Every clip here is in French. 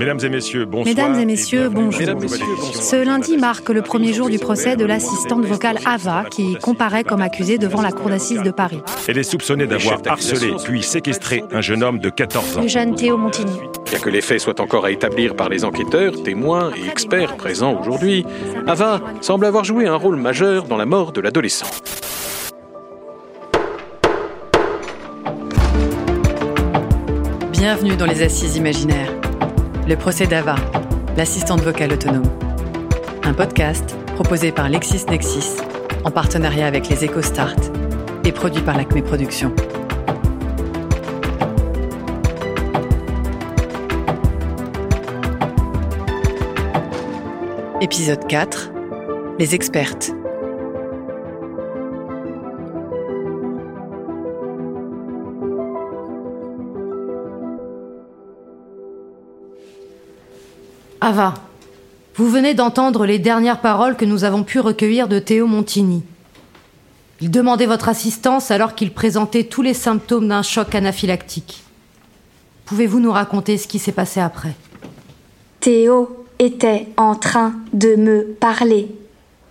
Mesdames et messieurs, bonsoir. Mesdames et messieurs, bonjour. Ce lundi marque le premier jour du procès de l'assistante vocale Ava, qui comparaît comme accusée devant la cour d'assises de Paris. Elle est soupçonnée d'avoir harcelé puis séquestré un jeune homme de 14 ans. Le jeune Théo Montigny. Bien que les faits soient encore à établir par les enquêteurs, témoins et experts présents aujourd'hui, Ava semble avoir joué un rôle majeur dans la mort de l'adolescent. Bienvenue dans les Assises imaginaires. Le procès d'Ava, l'assistante vocale autonome. Un podcast proposé par LexisNexis en partenariat avec les EcoStart et produit par l'Acme Productions. Épisode 4 Les expertes. Ava, vous venez d'entendre les dernières paroles que nous avons pu recueillir de Théo Montigny. Il demandait votre assistance alors qu'il présentait tous les symptômes d'un choc anaphylactique. Pouvez-vous nous raconter ce qui s'est passé après? Théo était en train de me parler.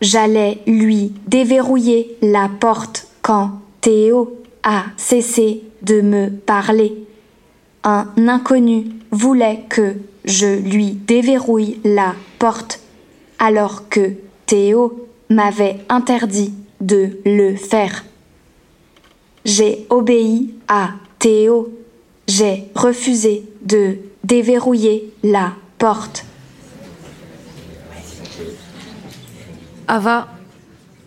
J'allais lui déverrouiller la porte quand Théo a cessé de me parler. Un inconnu voulait que je lui déverrouille la porte alors que Théo m'avait interdit de le faire. J'ai obéi à Théo. J'ai refusé de déverrouiller la porte. Ava,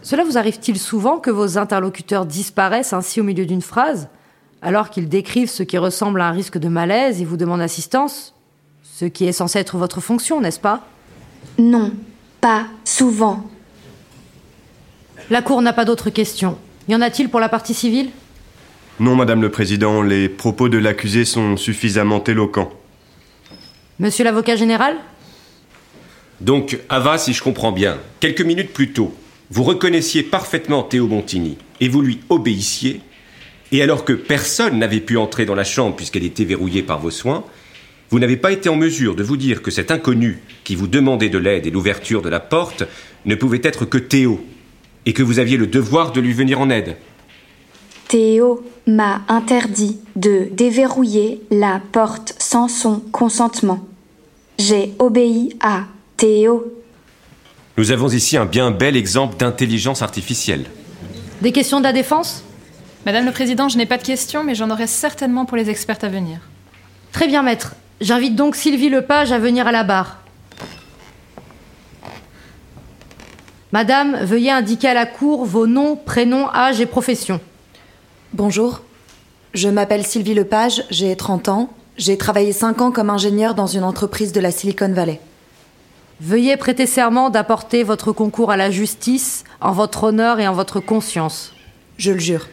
cela vous arrive-t-il souvent que vos interlocuteurs disparaissent ainsi au milieu d'une phrase, alors qu'ils décrivent ce qui ressemble à un risque de malaise et vous demandent assistance Ce qui est censé être votre fonction, n'est-ce pas? Non, pas souvent. La Cour n'a pas d'autres questions. Y en a-t-il pour la partie civile? Non, Madame le Président, les propos de l'accusé sont suffisamment éloquents. Monsieur l'avocat général? Donc, Ava, si je comprends bien, quelques minutes plus tôt, vous reconnaissiez parfaitement Théo Montigny et vous lui obéissiez, et alors que personne n'avait pu entrer dans la chambre puisqu'elle était verrouillée par vos soins, vous n'avez pas été en mesure de vous dire que cet inconnu qui vous demandait de l'aide et l'ouverture de la porte ne pouvait être que Théo, et que vous aviez le devoir de lui venir en aide. Théo m'a interdit de déverrouiller la porte sans son consentement. J'ai obéi à Théo. Nous avons ici un bien bel exemple d'intelligence artificielle. Des questions de la défense? Madame le Président, je n'ai pas de questions, mais j'en aurai certainement pour les expertes à venir. Très bien, maître. J'invite donc Sylvie Lepage à venir à la barre. Madame, veuillez indiquer à la Cour vos noms, prénoms, âge et profession. Bonjour, je m'appelle Sylvie Lepage, j'ai 30 ans. J'ai travaillé 5 ans comme ingénieure dans une entreprise de la Silicon Valley. Veuillez prêter serment d'apporter votre concours à la justice en votre honneur et en votre conscience. Je le jure.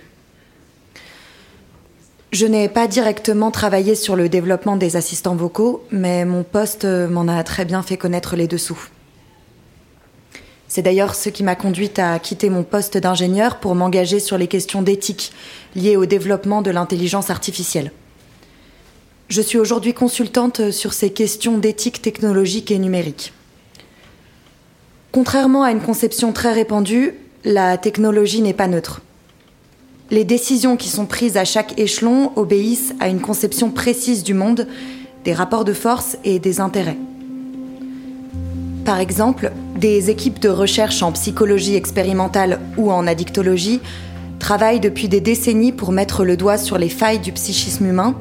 Je n'ai pas directement travaillé sur le développement des assistants vocaux, mais mon poste m'en a très bien fait connaître les dessous. C'est d'ailleurs ce qui m'a conduite à quitter mon poste d'ingénieur pour m'engager sur les questions d'éthique liées au développement de l'intelligence artificielle. Je suis aujourd'hui consultante sur ces questions d'éthique technologique et numérique. Contrairement à une conception très répandue, la technologie n'est pas neutre. Les décisions qui sont prises à chaque échelon obéissent à une conception précise du monde, des rapports de force et des intérêts. Par exemple, des équipes de recherche en psychologie expérimentale ou en addictologie travaillent depuis des décennies pour mettre le doigt sur les failles du psychisme humain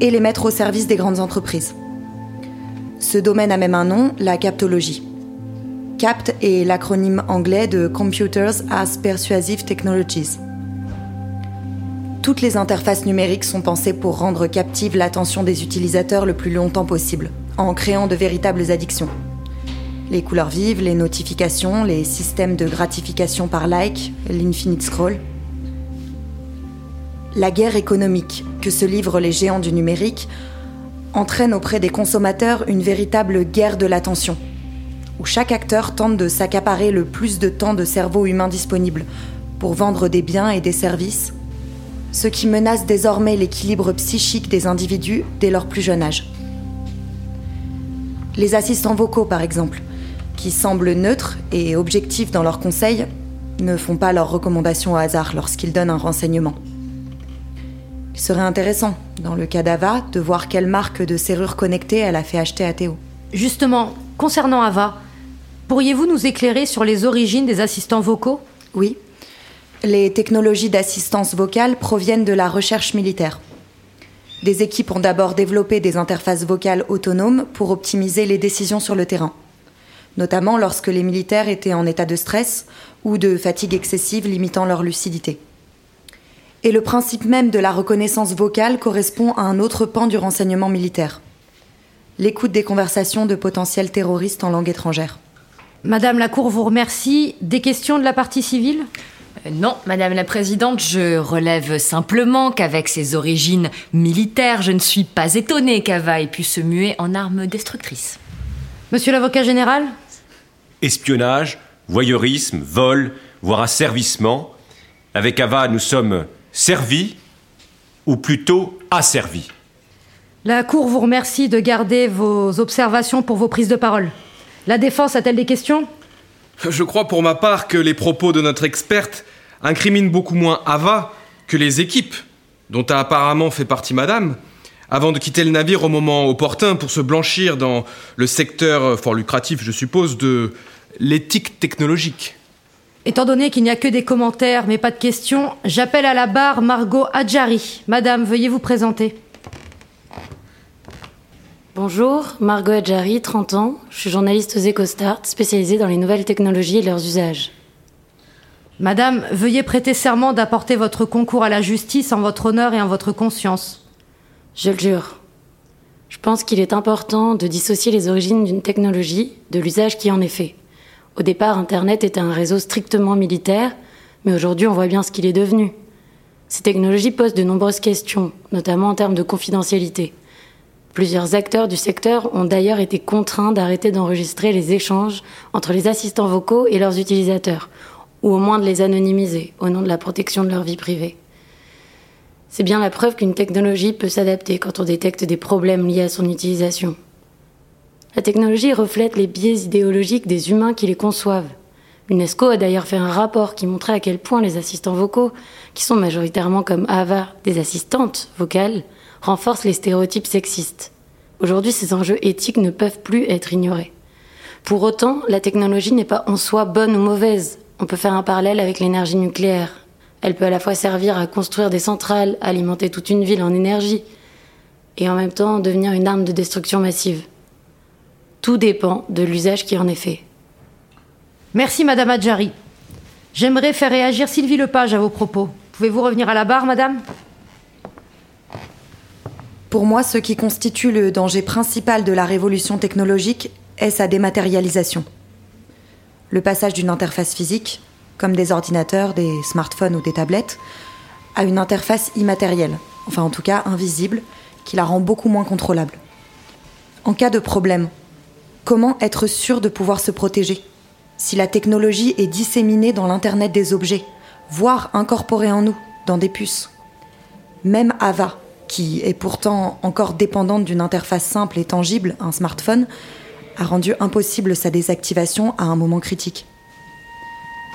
et les mettre au service des grandes entreprises. Ce domaine a même un nom, la captologie. CAPT est l'acronyme anglais de Computers as Persuasive Technologies. Toutes les interfaces numériques sont pensées pour rendre captive l'attention des utilisateurs le plus longtemps possible, en créant de véritables addictions. Les couleurs vives, les notifications, les systèmes de gratification par like, l'infinite scroll. La guerre économique que se livrent les géants du numérique entraîne auprès des consommateurs une véritable guerre de l'attention, où chaque acteur tente de s'accaparer le plus de temps de cerveau humain disponible pour vendre des biens et des services, ce qui menace désormais l'équilibre psychique des individus dès leur plus jeune âge. Les assistants vocaux, par exemple, qui semblent neutres et objectifs dans leurs conseils, ne font pas leurs recommandations au hasard lorsqu'ils donnent un renseignement. Il serait intéressant, dans le cas d'Ava, de voir quelle marque de serrure connectée elle a fait acheter à Théo. Justement, concernant Ava, pourriez-vous nous éclairer sur les origines des assistants vocaux? Oui. Les technologies d'assistance vocale proviennent de la recherche militaire. Des équipes ont d'abord développé des interfaces vocales autonomes pour optimiser les décisions sur le terrain, notamment lorsque les militaires étaient en état de stress ou de fatigue excessive limitant leur lucidité. Et le principe même de la reconnaissance vocale correspond à un autre pan du renseignement militaire l'écoute des conversations de potentiels terroristes en langue étrangère. Madame la Cour vous remercie. Des questions de la partie civile? Non, Madame la Présidente, je relève simplement qu'avec ses origines militaires, je ne suis pas étonnée qu'Ava ait pu se muer en arme destructrice. Monsieur l'avocat général? Espionnage, voyeurisme, vol, voire asservissement. Avec Ava, nous sommes servis, ou plutôt asservis. La Cour vous remercie de garder vos observations pour vos prises de parole. La défense a-t-elle des questions? Je crois pour ma part que les propos de notre experte incriminent beaucoup moins Ava que les équipes, dont a apparemment fait partie Madame, avant de quitter le navire au moment opportun pour se blanchir dans le secteur fort lucratif, je suppose, de l'éthique technologique. Étant donné qu'il n'y a que des commentaires mais pas de questions, j'appelle à la barre Margot Adjari. Madame, veuillez vous présenter. Bonjour, Margot Adjari, 30 ans. Je suis journaliste aux EcoStart, spécialisée dans les nouvelles technologies et leurs usages. Madame, veuillez prêter serment d'apporter votre concours à la justice en votre honneur et en votre conscience. Je le jure. Je pense qu'il est important de dissocier les origines d'une technologie de l'usage qui en est fait. Au départ, Internet était un réseau strictement militaire, mais aujourd'hui on voit bien ce qu'il est devenu. Ces technologies posent de nombreuses questions, notamment en termes de confidentialité. Plusieurs acteurs du secteur ont d'ailleurs été contraints d'arrêter d'enregistrer les échanges entre les assistants vocaux et leurs utilisateurs, ou au moins de les anonymiser au nom de la protection de leur vie privée. C'est bien la preuve qu'une technologie peut s'adapter quand on détecte des problèmes liés à son utilisation. La technologie reflète les biais idéologiques des humains qui les conçoivent. L'UNESCO a d'ailleurs fait un rapport qui montrait à quel point les assistants vocaux, qui sont majoritairement comme Ava des assistantes vocales, renforce les stéréotypes sexistes. Aujourd'hui, ces enjeux éthiques ne peuvent plus être ignorés. Pour autant, la technologie n'est pas en soi bonne ou mauvaise. On peut faire un parallèle avec l'énergie nucléaire. Elle peut à la fois servir à construire des centrales, alimenter toute une ville en énergie, et en même temps devenir une arme de destruction massive. Tout dépend de l'usage qui en est fait. Merci, Madame Adjari. J'aimerais faire réagir Sylvie Lepage à vos propos. Pouvez-vous revenir à la barre, Madame? Pour moi, ce qui constitue le danger principal de la révolution technologique est sa dématérialisation. Le passage d'une interface physique, comme des ordinateurs, des smartphones ou des tablettes, à une interface immatérielle, enfin en tout cas invisible, qui la rend beaucoup moins contrôlable. En cas de problème, comment être sûr de pouvoir se protéger Si la technologie est disséminée dans l'Internet des objets, voire incorporée en nous, dans des puces? Même AVA, qui est pourtant encore dépendante d'une interface simple et tangible, un smartphone, a rendu impossible sa désactivation à un moment critique.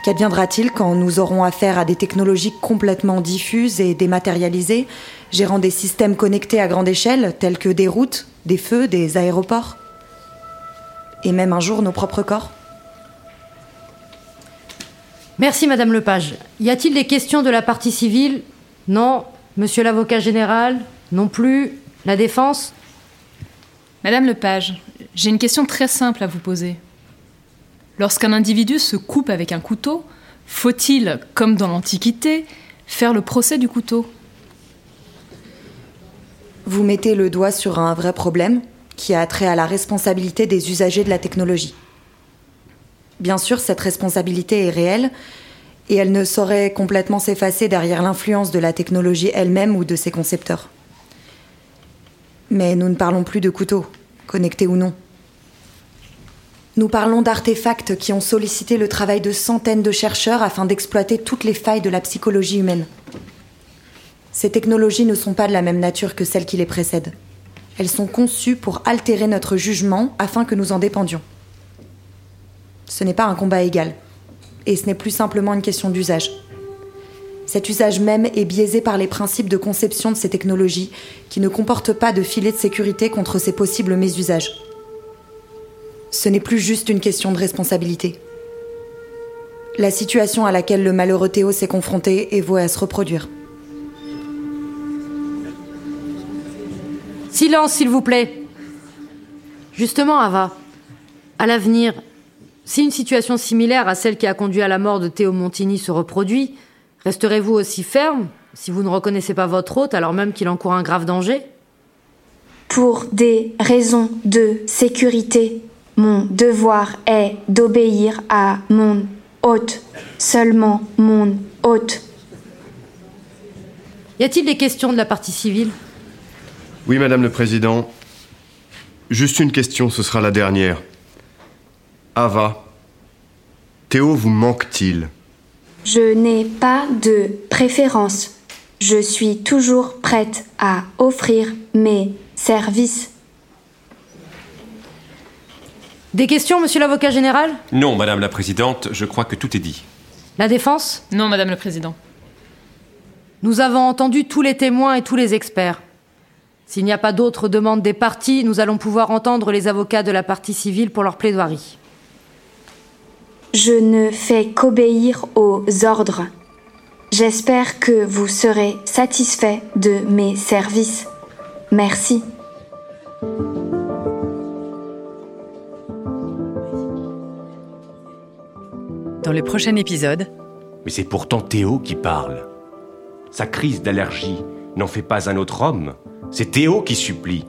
Qu'adviendra-t-il quand nous aurons affaire à des technologies complètement diffuses et dématérialisées, gérant des systèmes connectés à grande échelle, tels que des routes, des feux, des aéroports? Et même un jour nos propres corps? Merci Madame Lepage. Y a-t-il des questions de la partie civile? Non. Monsieur l'avocat général? Non plus. La défense? Madame Lepage, j'ai une question très simple à vous poser. Lorsqu'un individu se coupe avec un couteau, faut-il, comme dans l'Antiquité, faire le procès du couteau? Vous mettez le doigt sur un vrai problème qui a trait à la responsabilité des usagers de la technologie. Bien sûr, cette responsabilité est réelle et elle ne saurait complètement s'effacer derrière l'influence de la technologie elle-même ou de ses concepteurs. Mais nous ne parlons plus de couteaux, connectés ou non. Nous parlons d'artefacts qui ont sollicité le travail de centaines de chercheurs afin d'exploiter toutes les failles de la psychologie humaine. Ces technologies ne sont pas de la même nature que celles qui les précèdent. Elles sont conçues pour altérer notre jugement afin que nous en dépendions. Ce n'est pas un combat égal. Et ce n'est plus simplement une question d'usage. Cet usage même est biaisé par les principes de conception de ces technologies qui ne comportent pas de filet de sécurité contre ces possibles mésusages. Ce n'est plus juste une question de responsabilité. La situation à laquelle le malheureux Théo s'est confronté est vouée à se reproduire. Silence, s'il vous plaît. Justement, Ava, à l'avenir, si une situation similaire à celle qui a conduit à la mort de Théo Montini se reproduit, resterez-vous aussi ferme si vous ne reconnaissez pas votre hôte alors même qu'il encourt un grave danger? Pour des raisons de sécurité, mon devoir est d'obéir à mon hôte, seulement mon hôte. Y a-t-il des questions de la partie civile? Oui, Madame le Président. Juste une question, ce sera la dernière. Ava, Théo vous manque-t-il? Je n'ai pas de préférence. Je suis toujours prête à offrir mes services. Des questions, monsieur l'avocat général? Non, Madame la Présidente, je crois que tout est dit. La défense? Non, Madame le Président. Nous avons entendu tous les témoins et tous les experts. S'il n'y a pas d'autres demandes des parties, nous allons pouvoir entendre les avocats de la partie civile pour leur plaidoirie. Je ne fais qu'obéir aux ordres. J'espère que vous serez satisfait de mes services. Merci. Dans le prochain épisode. Mais c'est pourtant Théo qui parle. Sa crise d'allergie n'en fait pas un autre homme. C'est Théo qui supplie.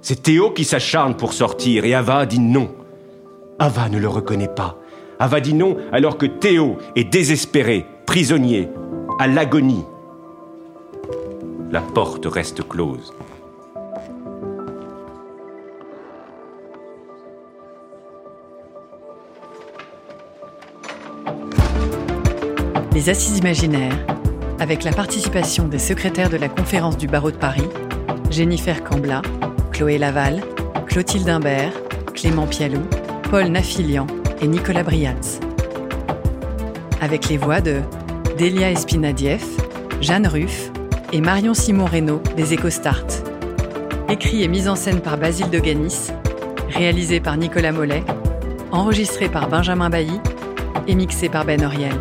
C'est Théo qui s'acharne pour sortir et Ava dit non. Ava ne le reconnaît pas. Ava dit non alors que Théo est désespéré, prisonnier, à l'agonie. La porte reste close. Les Assises imaginaires, avec la participation des secrétaires de la conférence du barreau de Paris, Jennifer Cambla, Chloé Laval, Clotilde Imbert, Clément Pialou, Paul Nafilian et Nicolas Briatz. Avec les voix de Delia Espinadieff, Jeanne Ruff et Marion Simon Reynaud des EcoStart. Écrit et mis en scène par Basile de Ganis, réalisé par Nicolas Mollet, enregistré par Benjamin Bailly et mixé par Ben Oriel.